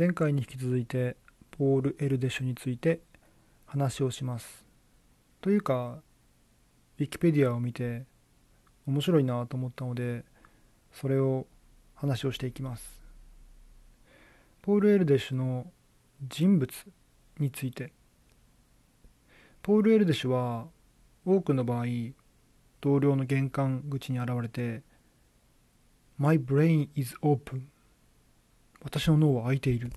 前回に引き続いてポール・エルデシュについて話をします。というかウィキペディアを見て面白いなと思ったのでそれを話をしていきます。ポール・エルデシュの人物について。ポール・エルデシュは多くの場合同僚の玄関口に現れて My brain is open 私の脳は開いている。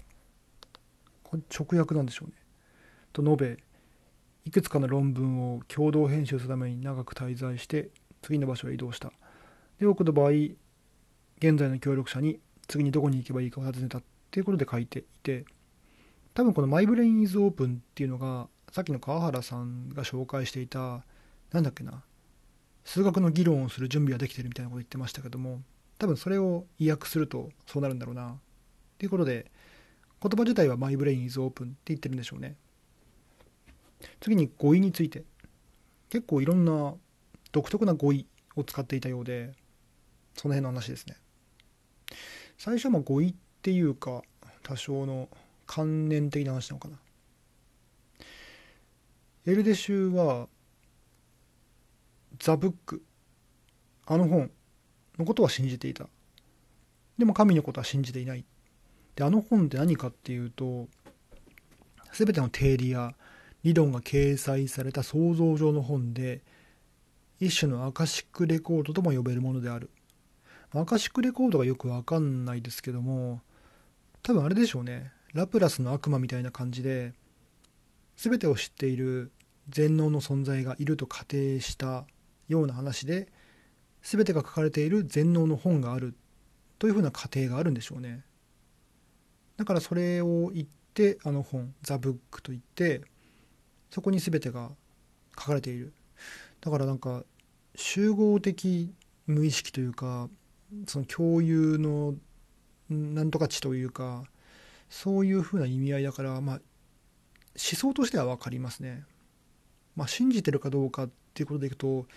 これ直訳なんでしょうね。と述べいくつかの論文を共同編集するために長く滞在して次の場所へ移動した。で多くの場合現在の協力者に次にどこに行けばいいかを尋ねたっていうことで書いていて多分この「マイブレイン・イズ・オープン」っていうのがさっきの川原さんが紹介していたなんだっけな数学の議論をする準備はできてるみたいなこと言ってましたけども多分それを意訳するとそうなるんだろうな。っていうことで言葉自体は「マイブレイン・イズ・オープン」って言ってるんでしょうね。次に語彙について。結構いろんな独特な語彙を使っていたようでその辺の話ですね。最初は語彙っていうか多少の関連的な話なのかな。エルデシュはザ・ブック。あの本のことは信じていた。でも神のことは信じていない。であの本って何かっていうと全ての定理や理論が掲載された想像上の本で一種のアカシックレコードとも呼べるものである。アカシックレコードがよくわかんないですけども多分あれでしょうね。ラプラスの悪魔みたいな感じで全てを知っている全能の存在がいると仮定したような話で全てが書かれている全能の本があるというふうな仮定があるんでしょうね。だからそれを言ってあの本「ザ・ブック」と言ってそこに全てが書かれているだからなんか集合的無意識というかその共有のなんとか値というかそういうふうな意味合いだからまあ思想としては分かりますね。まあ、信じてるかどうかっていうことでいくと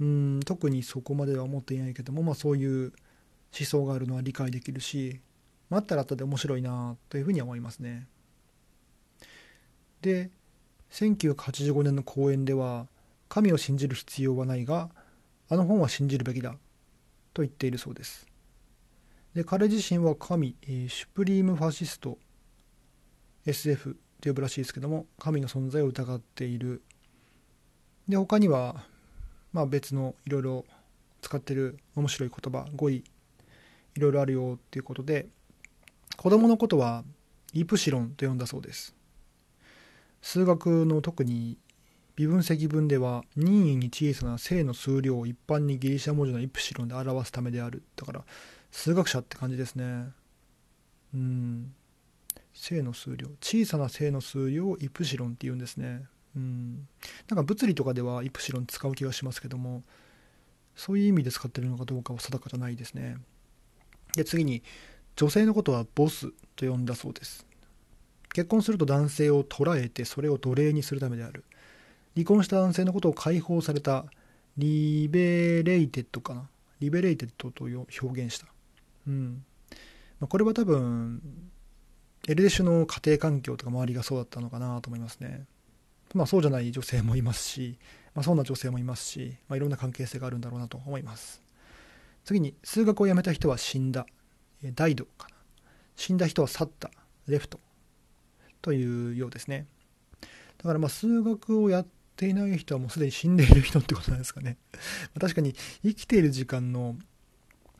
うん特にそこまでは思っていないけども、まあ、そういう思想があるのは理解できるし、まあ、あったらあったで面白いなというふうに思いますね。で1985年の講演では神を信じる必要はないがあの本は信じるべきだと言っているそうですで彼自身は神、えー、シュプリームファシスト SF と呼ぶらしいですけども神の存在を疑っているで他にはまあ別のいろいろ使ってる面白い言葉語彙いろいろあるよっていうことで子供のことはイプシロンと呼んだそうです。数学の特に微分積分では任意に小さな正の数量を一般にギリシャ文字のイプシロンで表すためである。だから数学者って感じですね。うん。正の数量。小さな正の数量をイプシロンって言うんですね。うん。なんか物理とかではイプシロン使う気がしますけどもそういう意味で使ってるのかどうかは定かじゃないですね。で次に女性のことはボスと呼んだそうです結婚すると男性を捕らえてそれを奴隷にするためである離婚した男性のことを解放されたliberated かな？ liberated と表現した。うん。ま、これは多分、エルデシュの家庭環境とか周りがそうだったのかなと思いますね。まあそうじゃない女性もいますし、まあそうな女性もいますし、まあいろんな関係性があるんだろうなと思います。次に、数学をやめた人は死んだ。 died かな。死んだ人は去った。 left。というようですね。だからまあ数学をやっていない人はもうすでに死んでいる人ってことなんですかね。確かに生きている時間の、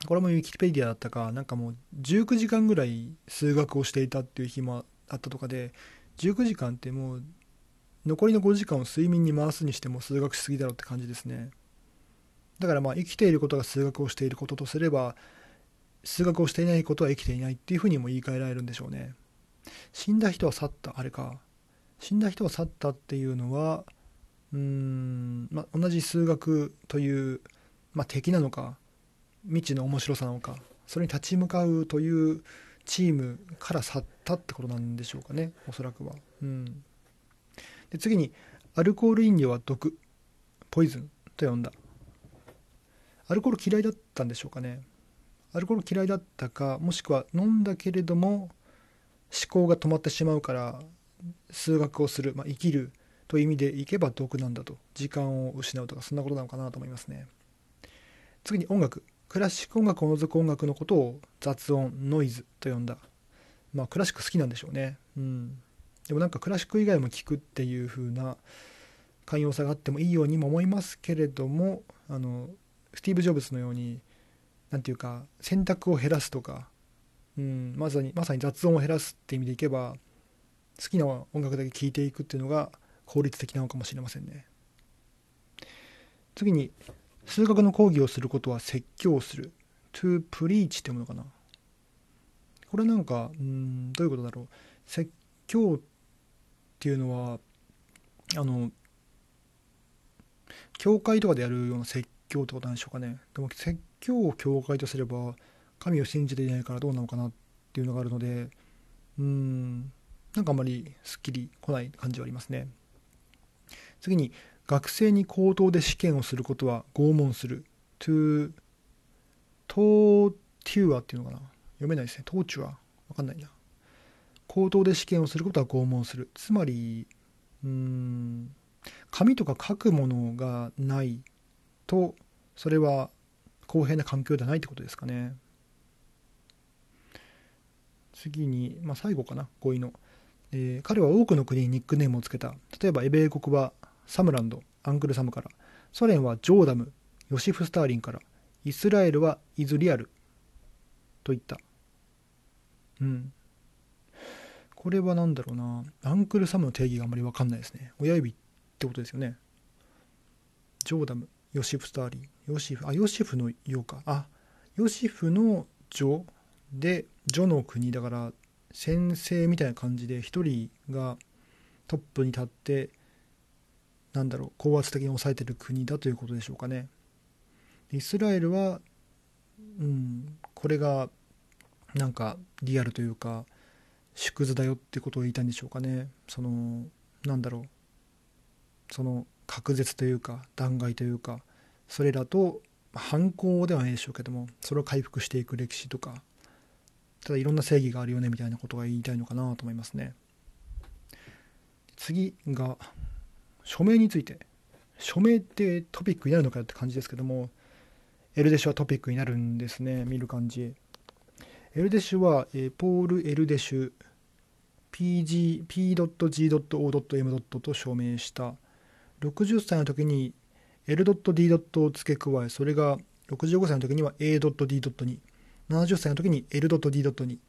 これもウィキペディアだったか、なんかもう19時間ぐらい数学をしていたっていう日もあったとかで、19時間ってもう残りの5時間を睡眠に回すにしても数学しすぎだろうって感じですね。だからまあ生きていることが数学をしていることとすれば、数学をしていないことは生きていないっていうふうにも言い換えられるんでしょうね。死んだ人は去った、あれか。死んだ人は去ったっていうのは、うん、ま、同じ数学という、ま、敵なのか未知の面白さなのかそれに立ち向かうというチームから去ったってことなんでしょうかねおそらくは。うん、で次にアルコール飲料は毒ポイズンと呼んだアルコール嫌いだったんでしょうかねアルコール嫌いだったかもしくは飲んだけれども思考が止まってしまうから数学をする、まあ、生きるという意味でいけば毒なんだと時間を失うとかそんなことなのかなと思いますね。次に音楽。クラシック音楽を除く音楽のことを雑音ノイズと呼んだ。まあクラシック好きなんでしょうね。うん。でもなんかクラシック以外も聴くっていう風な寛容さがあってもいいようにも思いますけれどもあのスティーブ・ジョブズのように何て言うか選択を減らすとか、うん、まさにまさに雑音を減らすって意味でいけば好きな音楽だけ聴いていくっていうのが効率的なのかもしれませんね。次に数学の講義をすることは説教する。to preach ってものかな。これなんかうんどういうことだろう。説教っていうのはあの教会とかでやるような説教ってことなんでしょうかね。でも説教を教会とすれば神を信じていないからどうなのかなっていうのがあるのでうんなんかあまりすっきりこない感じはありますね。次に学生に口頭で試験をすることは拷問する。to トーテュアっていうのかな。読めないですね。トーチュアわかんないな。口頭で試験をすることは拷問する。つまりうん紙とか書くものがないとそれは公平な環境ではないってことですかね。次に、まあ、最後かな。5位の、えー、彼は多くの国にニックネームをつけた。例えばエベ国はサムランドアンクルサムから。ソ連はジョーダムヨシフ・スターリンから。イスラエルはイズリアル。といった。うん。これは何だろうな。アンクルサムの定義があまり分かんないですね。親指ってことですよね。ジョーダム。ヨシフ・スターリン。ヨシフあヨシフのようかあヨシフのジョでジョの国。だから先生みたいな感じで一人がトップに立ってなんだろう高圧的に抑えてる国だということでしょうかね。イスラエルはうんこれがなんかリアルというか縮図だよってことを言いたいんでしょうかね。そのなんだろう。その隔絶というか弾劾というかそれらと反抗ではないでしょうけどもそれを回復していく歴史とかただいろんな正義があるよねみたいなことが言いたいのかなと思いますね。次が署名について。署名ってトピックになるのかよって感じですけどもエルデシュはトピックになるんですね見る感じ。エルデシュは、えポール・エルデシュ PG P.G.O.M. と証明した。60歳の時に L.D. を付け加えそれが65歳の時には A.D. に70歳の時に L.D. に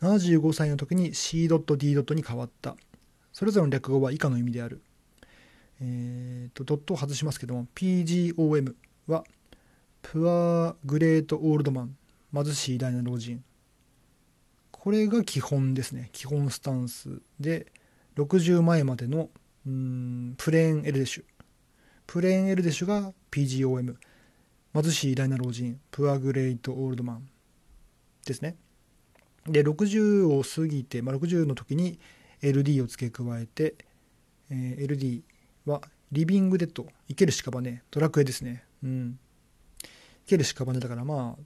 75歳の時に C.D. に変わったそれぞれの略語は以下の意味であるえーと、ドットを外しますけども PGOM はプアグレートオールドマン貧しい偉大な老人これが基本ですね基本スタンスで60前までのうんプレーンエルデシュ。プレーンエルデシュが PGOM 貧しい偉大な老人。プアグレートオールドマン。ですね。で60を過ぎて、まあ、60の時に LD を付け加えて、えー、LD はリビングデッド。生ける屍ドラクエですね。うん。生ける屍だからまあ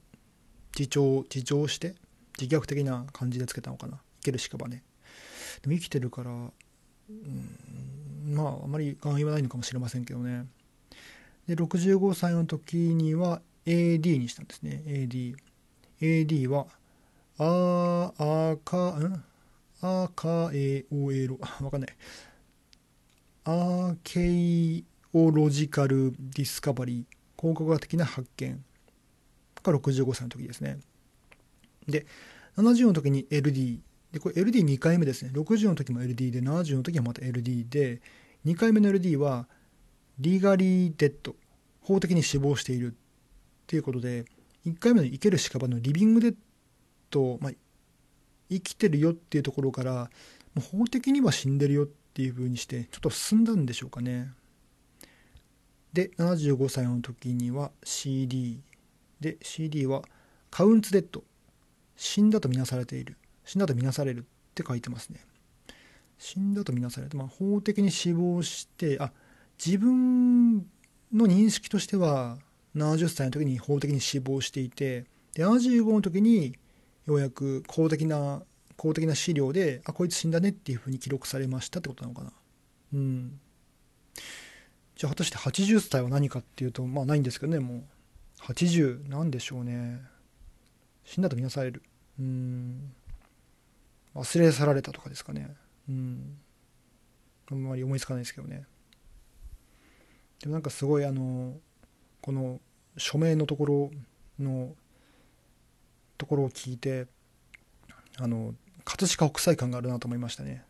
自重自重して自虐的な感じでつけたのかな。生ける屍でも生きてるからうんまああまり願意はないのかもしれませんけどね。で65歳の時には AD にしたんですね。AD AD はああかん？あかえおえろ。わかんない。アーケイオロジカルディスカバリー。考古学的な発見。が65歳の時ですね。で70の時に LD でこれ LD2 回目ですね。60の時も LD で70の時はまた LD で2回目の LD はリーガリーデッド法的に死亡しているっていうことで1回目の生ける屍のリビングデッド、まあ、生きてるよっていうところからもう法的には死んでるよってっていう風にしてちょっと進んだんでしょうかね。で75歳の時には CD で CD はカウンツデッド。死んだとみなされている。死んだとみなされるって書いてますね。死んだとみなされて、まあ、法的に死亡してあ自分の認識としては70歳の時に法的に死亡していてで75の時にようやく公的な公的な資料であこいつ死んだねっていうふうに記録されましたってことなのかな。うん。じゃあ果たして80歳は何かっていうとまあないんですけどねもう。80なんでしょうね。死んだとみなされる。うん。忘れ去られたとかですかね。うん。あんまり思いつかないですけどね。でもなんかすごいあのこの署名のところのところを聞いてあの葛飾北斎感があるなと思いましたね。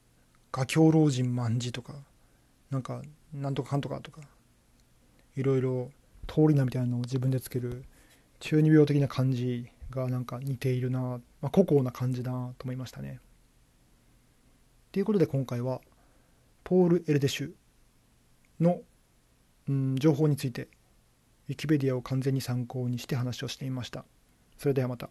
画狂老人万事とかなんかなんとかかんとかとかいろいろ通り名みたいなのを自分でつける中二病的な感じがなんか似ているな、まあ、孤高な感じだなと思いましたね。ということで今回はポール・エルデシュの、うん、情報についてウィキペディアを完全に参考にして話をしてみました。それではまた。